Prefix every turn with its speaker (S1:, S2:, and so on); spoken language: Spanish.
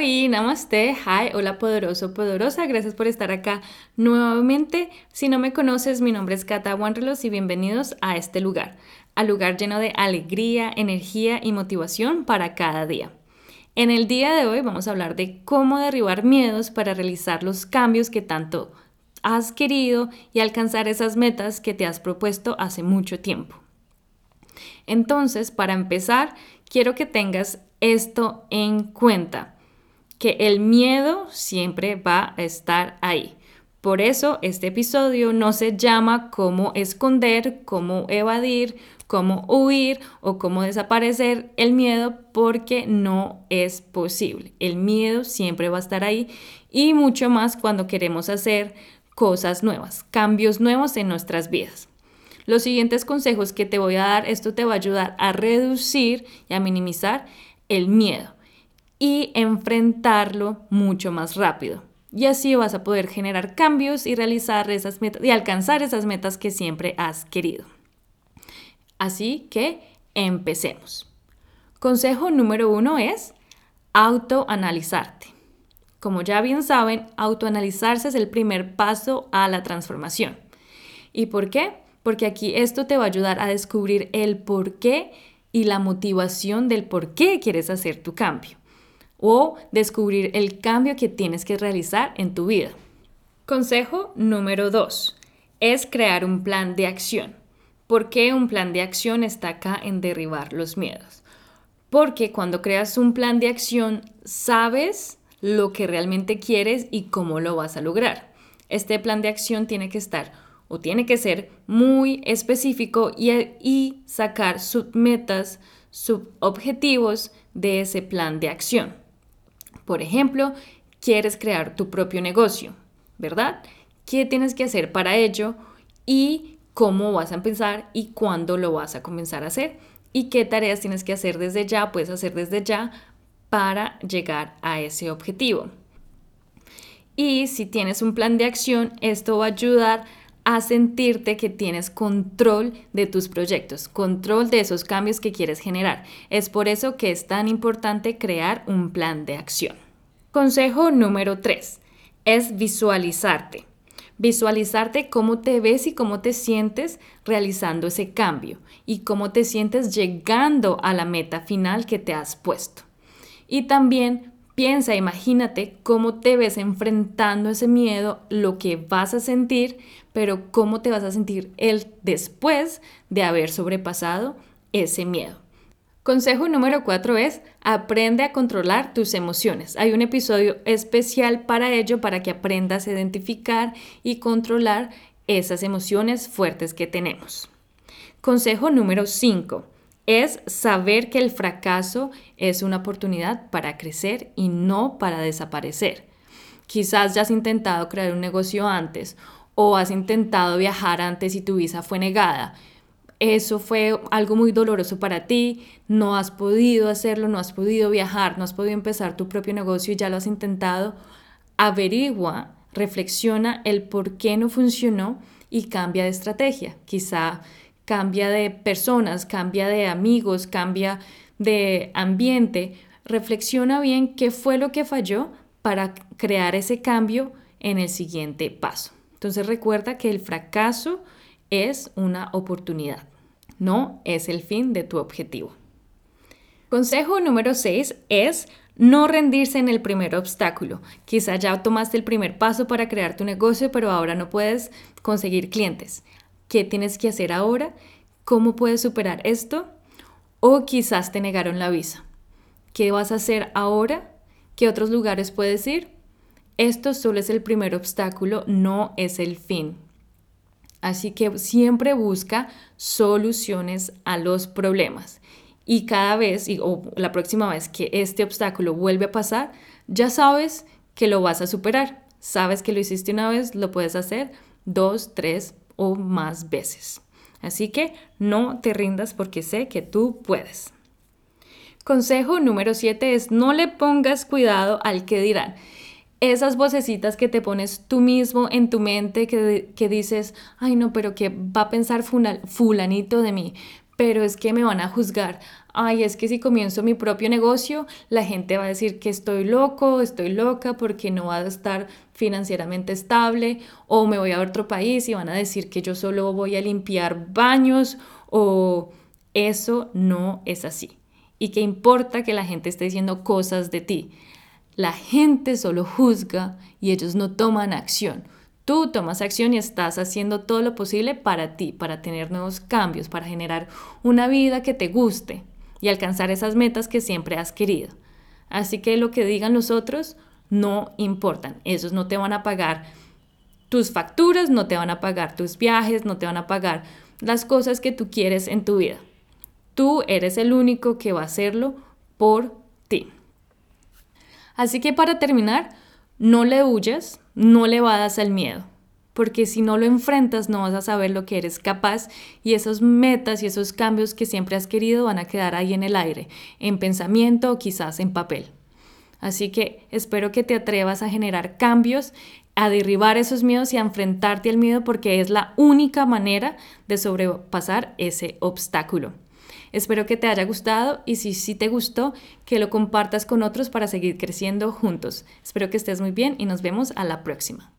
S1: Hoy, namaste, hi, hola poderoso, poderosa, gracias por estar acá nuevamente. Si no me conoces, mi nombre es Kata Wanrelos y bienvenidos a este lugar, al lugar lleno de alegría, energía y motivación para cada día. En el día de hoy vamos a hablar de cómo derribar miedos para realizar los cambios que tanto has querido y alcanzar esas metas que te has propuesto hace mucho tiempo. Entonces, para empezar, quiero que tengas esto en cuenta que el miedo siempre va a estar ahí. Por eso este episodio no se llama cómo esconder, cómo evadir, cómo huir o cómo desaparecer el miedo porque no es posible. El miedo siempre va a estar ahí y mucho más cuando queremos hacer cosas nuevas, cambios nuevos en nuestras vidas. Los siguientes consejos que te voy a dar, esto te va a ayudar a reducir y a minimizar el miedo y enfrentarlo mucho más rápido. Y así vas a poder generar cambios y realizar esas metas y alcanzar esas metas que siempre has querido. Así que empecemos. Consejo número uno es autoanalizarte. Como ya bien saben, autoanalizarse es el primer paso a la transformación. ¿Y por qué? Porque aquí esto te va a ayudar a descubrir el por qué y la motivación del por qué quieres hacer tu cambio o descubrir el cambio que tienes que realizar en tu vida. Consejo número 2 es crear un plan de acción. ¿Por qué un plan de acción está acá en derribar los miedos? Porque cuando creas un plan de acción, sabes lo que realmente quieres y cómo lo vas a lograr. Este plan de acción tiene que estar o tiene que ser muy específico y, y sacar submetas, subobjetivos de ese plan de acción. Por ejemplo, quieres crear tu propio negocio, ¿verdad? ¿Qué tienes que hacer para ello? Y cómo vas a empezar y cuándo lo vas a comenzar a hacer. Y qué tareas tienes que hacer desde ya, puedes hacer desde ya para llegar a ese objetivo. Y si tienes un plan de acción, esto va a ayudar a sentirte que tienes control de tus proyectos, control de esos cambios que quieres generar. Es por eso que es tan importante crear un plan de acción. Consejo número 3 es visualizarte. Visualizarte cómo te ves y cómo te sientes realizando ese cambio y cómo te sientes llegando a la meta final que te has puesto. Y también piensa, imagínate cómo te ves enfrentando ese miedo, lo que vas a sentir pero cómo te vas a sentir el después de haber sobrepasado ese miedo. Consejo número cuatro es aprende a controlar tus emociones. Hay un episodio especial para ello, para que aprendas a identificar y controlar esas emociones fuertes que tenemos. Consejo número 5 es saber que el fracaso es una oportunidad para crecer y no para desaparecer. Quizás ya has intentado crear un negocio antes o has intentado viajar antes y tu visa fue negada. Eso fue algo muy doloroso para ti, no has podido hacerlo, no has podido viajar, no has podido empezar tu propio negocio y ya lo has intentado. Averigua, reflexiona el por qué no funcionó y cambia de estrategia. Quizá cambia de personas, cambia de amigos, cambia de ambiente. Reflexiona bien qué fue lo que falló para crear ese cambio en el siguiente paso. Entonces recuerda que el fracaso es una oportunidad, no es el fin de tu objetivo. Consejo número 6 es no rendirse en el primer obstáculo. Quizá ya tomaste el primer paso para crear tu negocio, pero ahora no puedes conseguir clientes. ¿Qué tienes que hacer ahora? ¿Cómo puedes superar esto? O quizás te negaron la visa. ¿Qué vas a hacer ahora? ¿Qué otros lugares puedes ir? Esto solo es el primer obstáculo, no es el fin. Así que siempre busca soluciones a los problemas. Y cada vez, o la próxima vez que este obstáculo vuelve a pasar, ya sabes que lo vas a superar. Sabes que lo hiciste una vez, lo puedes hacer dos, tres o más veces. Así que no te rindas porque sé que tú puedes. Consejo número 7 es no le pongas cuidado al que dirán esas vocecitas que te pones tú mismo en tu mente que, dices, ay no, pero que va a pensar fulanito de mí, pero es que me van a juzgar, ay, es que si comienzo mi propio negocio, la gente va a decir que estoy loco, estoy loca porque no va a estar financieramente estable, o me voy a otro país y van a decir que yo solo voy a limpiar baños, o eso no es así. ¿Y qué importa que la gente esté diciendo cosas de ti? La gente solo juzga y ellos no toman acción. Tú tomas acción y estás haciendo todo lo posible para ti, para tener nuevos cambios, para generar una vida que te guste y alcanzar esas metas que siempre has querido. Así que lo que digan los otros no importan. Esos no te van a pagar tus facturas, no te van a pagar tus viajes, no te van a pagar las cosas que tú quieres en tu vida. Tú eres el único que va a hacerlo por ti. Así que para terminar, no le huyas, no le vadas al miedo, porque si no lo enfrentas no vas a saber lo que eres capaz y esos metas y esos cambios que siempre has querido van a quedar ahí en el aire, en pensamiento o quizás en papel. Así que espero que te atrevas a generar cambios, a derribar esos miedos y a enfrentarte al miedo porque es la única manera de sobrepasar ese obstáculo. Espero que te haya gustado y si sí te gustó, que lo compartas con otros para seguir creciendo juntos. Espero que estés muy bien y nos vemos a la próxima.